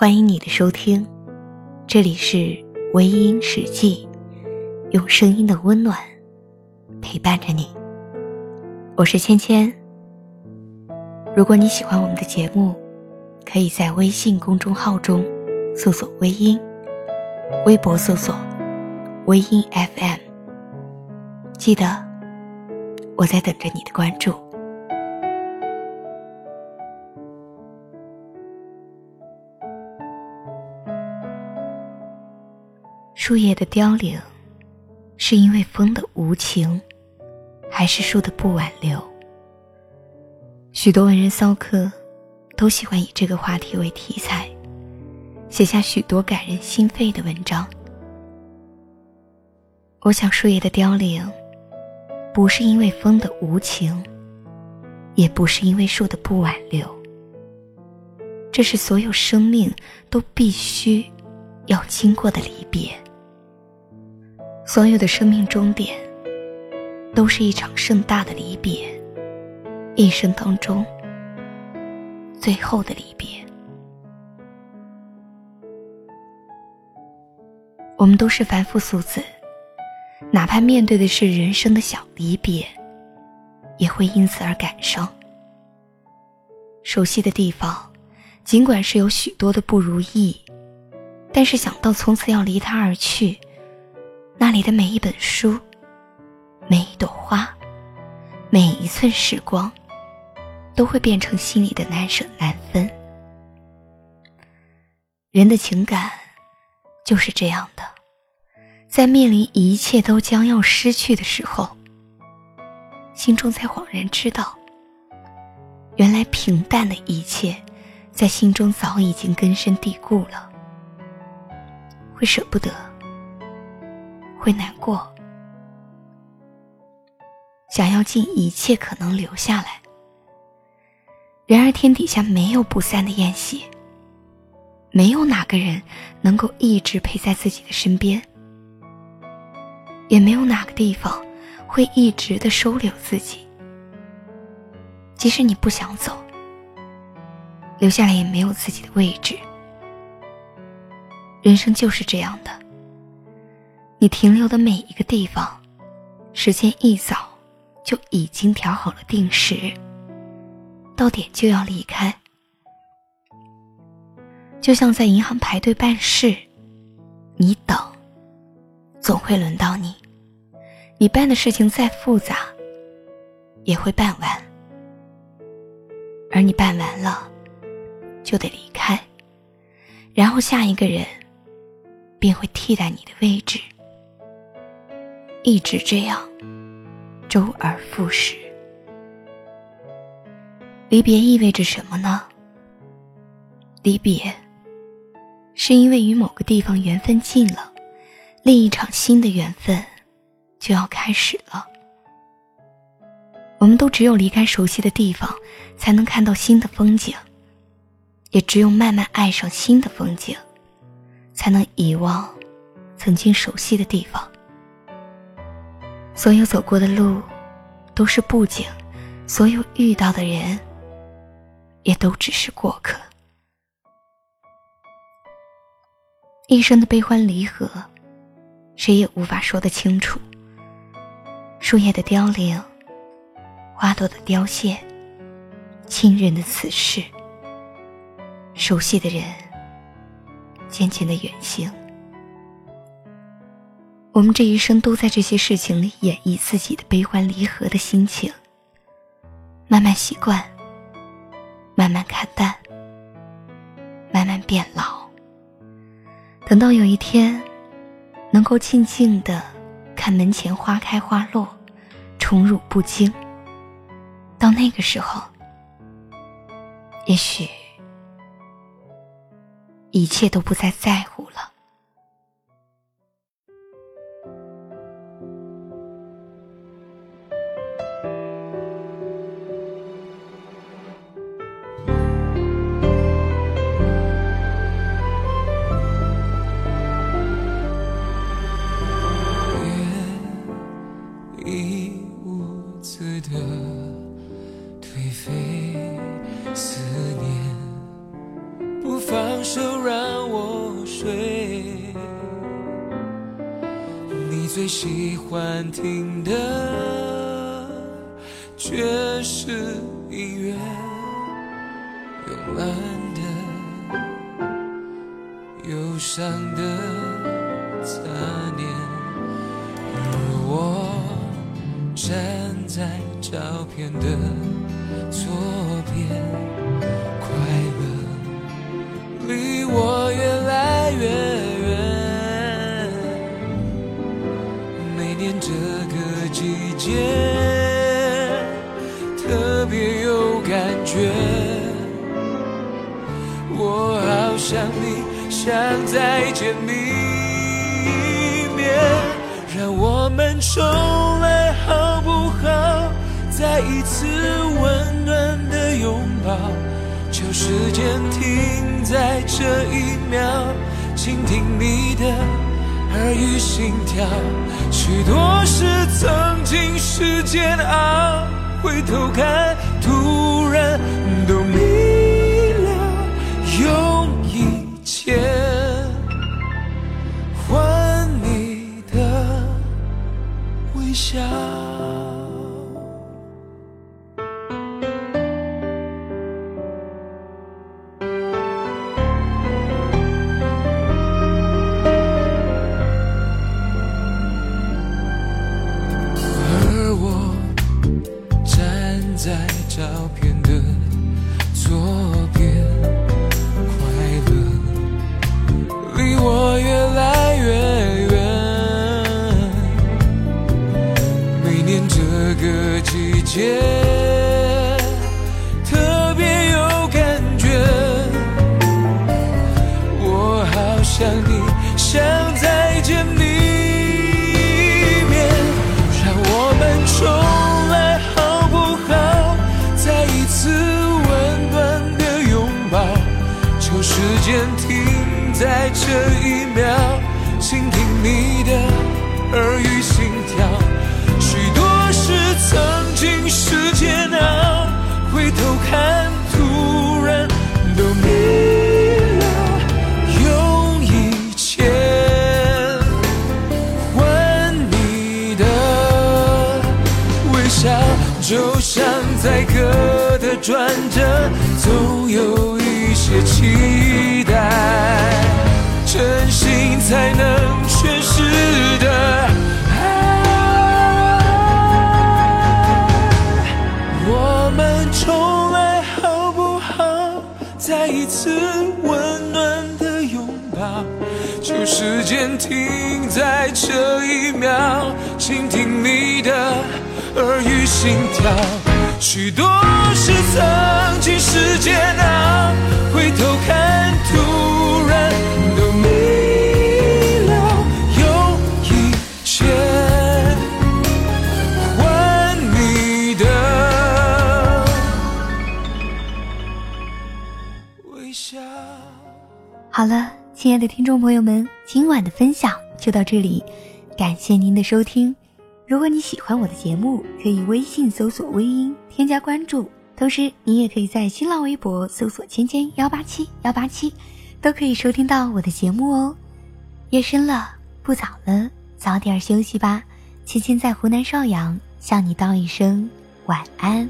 欢迎你的收听，这里是微音史记，用声音的温暖陪伴着你。我是芊芊。如果你喜欢我们的节目，可以在微信公众号中搜索“微音”，微博搜索“微音 FM”。记得，我在等着你的关注。树叶的凋零，是因为风的无情，还是树的不挽留？许多文人骚客都喜欢以这个话题为题材，写下许多感人心肺的文章。我想，树叶的凋零，不是因为风的无情，也不是因为树的不挽留，这是所有生命都必须要经过的离别。所有的生命终点，都是一场盛大的离别，一生当中最后的离别。我们都是凡夫俗子，哪怕面对的是人生的小离别，也会因此而感伤。熟悉的地方，尽管是有许多的不如意，但是想到从此要离他而去。那里的每一本书，每一朵花，每一寸时光，都会变成心里的难舍难分。人的情感就是这样的，在面临一切都将要失去的时候，心中才恍然知道，原来平淡的一切，在心中早已经根深蒂固了，会舍不得。会难过，想要尽一切可能留下来。然而天底下没有不散的宴席，没有哪个人能够一直陪在自己的身边，也没有哪个地方会一直的收留自己。即使你不想走，留下来也没有自己的位置。人生就是这样的。你停留的每一个地方，时间一早就已经调好了定时，到点就要离开。就像在银行排队办事，你等，总会轮到你。你办的事情再复杂，也会办完。而你办完了，就得离开，然后下一个人便会替代你的位置。一直这样，周而复始。离别意味着什么呢？离别，是因为与某个地方缘分尽了，另一场新的缘分就要开始了。我们都只有离开熟悉的地方，才能看到新的风景；也只有慢慢爱上新的风景，才能遗忘曾经熟悉的地方。所有走过的路，都是布景；所有遇到的人，也都只是过客。一生的悲欢离合，谁也无法说得清楚。树叶的凋零，花朵的凋谢，亲人的辞世，熟悉的人渐渐的远行。我们这一生都在这些事情里演绎自己的悲欢离合的心情，慢慢习惯，慢慢看淡，慢慢变老。等到有一天，能够静静的看门前花开花落，宠辱不惊。到那个时候，也许一切都不再在乎双手让我睡。你最喜欢听的爵士音乐，慵懒的，忧伤的。残念，而我站在照片的左边。觉，我好想你，想再见你一面，让我们重来好不好？再一次温暖的拥抱，求时间停在这一秒，倾听你的。耳语心跳，许多事曾经是煎熬，回头看，人照片的左边快乐离我越来越远。每年这个季节停在这一秒倾听你的耳语心跳许多事曾经是煎熬回头看突然都明了用一切换你的微笑就像在歌的转折总有一些期待，真心才能诠释的爱。我们重来好不好？再一次温暖的拥抱，就时间停在这一秒，倾听你的耳语心跳。许多事曾经是煎熬，回头看，突然都明了，用一切换你的微笑。好了，亲爱的听众朋友们，今晚的分享就到这里，感谢您的收听。如果你喜欢我的节目，可以微信搜索“微音”添加关注，同时你也可以在新浪微博搜索“芊芊幺八七幺八七”，都可以收听到我的节目哦。夜深了，不早了，早点休息吧。芊芊在湖南邵阳向你道一声晚安。